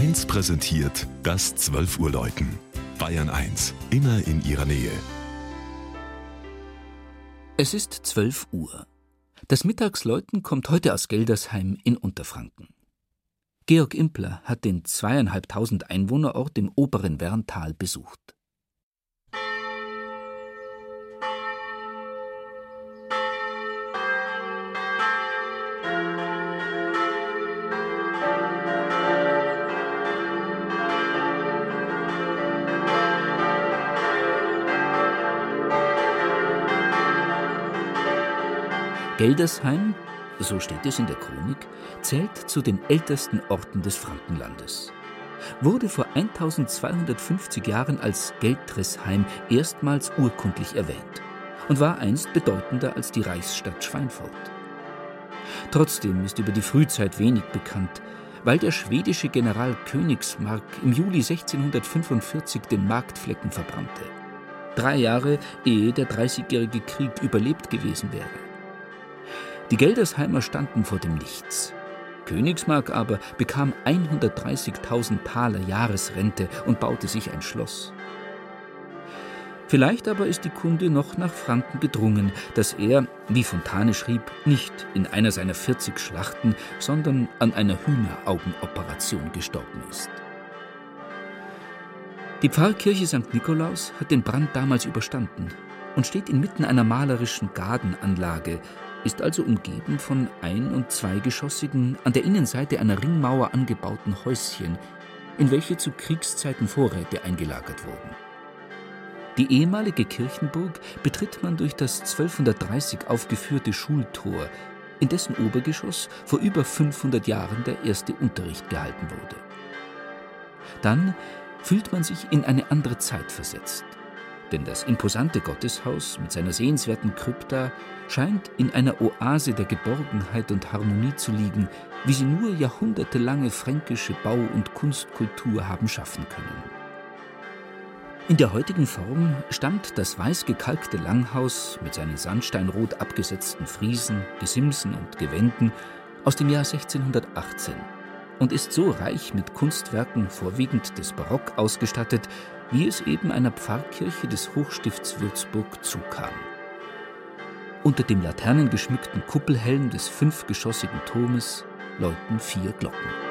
1 präsentiert das 12 Uhr Läuten. Bayern 1, immer in ihrer Nähe. Es ist 12 Uhr. Das Mittagsläuten kommt heute aus Geldersheim in Unterfranken. Georg Impler hat den zweieinhalbtausend Einwohnerort im oberen Werntal besucht. Geldersheim, so steht es in der Chronik, zählt zu den ältesten Orten des Frankenlandes. Wurde vor 1250 Jahren als Geldresheim erstmals urkundlich erwähnt und war einst bedeutender als die Reichsstadt Schweinfurt. Trotzdem ist über die Frühzeit wenig bekannt, weil der schwedische General Königsmark im Juli 1645 den Marktflecken verbrannte. Drei Jahre ehe der Dreißigjährige Krieg überlebt gewesen wäre. Die Geldersheimer standen vor dem Nichts. Königsmark aber bekam 130.000 Taler Jahresrente und baute sich ein Schloss. Vielleicht aber ist die Kunde noch nach Franken gedrungen, dass er, wie Fontane schrieb, nicht in einer seiner 40 Schlachten, sondern an einer Hühneraugenoperation gestorben ist. Die Pfarrkirche St. Nikolaus hat den Brand damals überstanden und steht inmitten einer malerischen Gartenanlage, ist also umgeben von ein- und zweigeschossigen, an der Innenseite einer Ringmauer angebauten Häuschen, in welche zu Kriegszeiten Vorräte eingelagert wurden. Die ehemalige Kirchenburg betritt man durch das 1230 aufgeführte Schultor, in dessen Obergeschoss vor über 500 Jahren der erste Unterricht gehalten wurde. Dann fühlt man sich in eine andere Zeit versetzt – denn das imposante Gotteshaus mit seiner sehenswerten Krypta scheint in einer Oase der Geborgenheit und Harmonie zu liegen, wie sie nur jahrhundertelange fränkische Bau- und Kunstkultur haben schaffen können. In der heutigen Form stammt das weiß gekalkte Langhaus mit seinen sandsteinrot abgesetzten Friesen, Gesimsen und Gewänden aus dem Jahr 1618 und ist so reich mit Kunstwerken vorwiegend des Barock ausgestattet, wie es eben einer Pfarrkirche des Hochstifts Würzburg zukam. Unter dem laternengeschmückten Kuppelhelm des fünfgeschossigen Turmes läuten vier Glocken.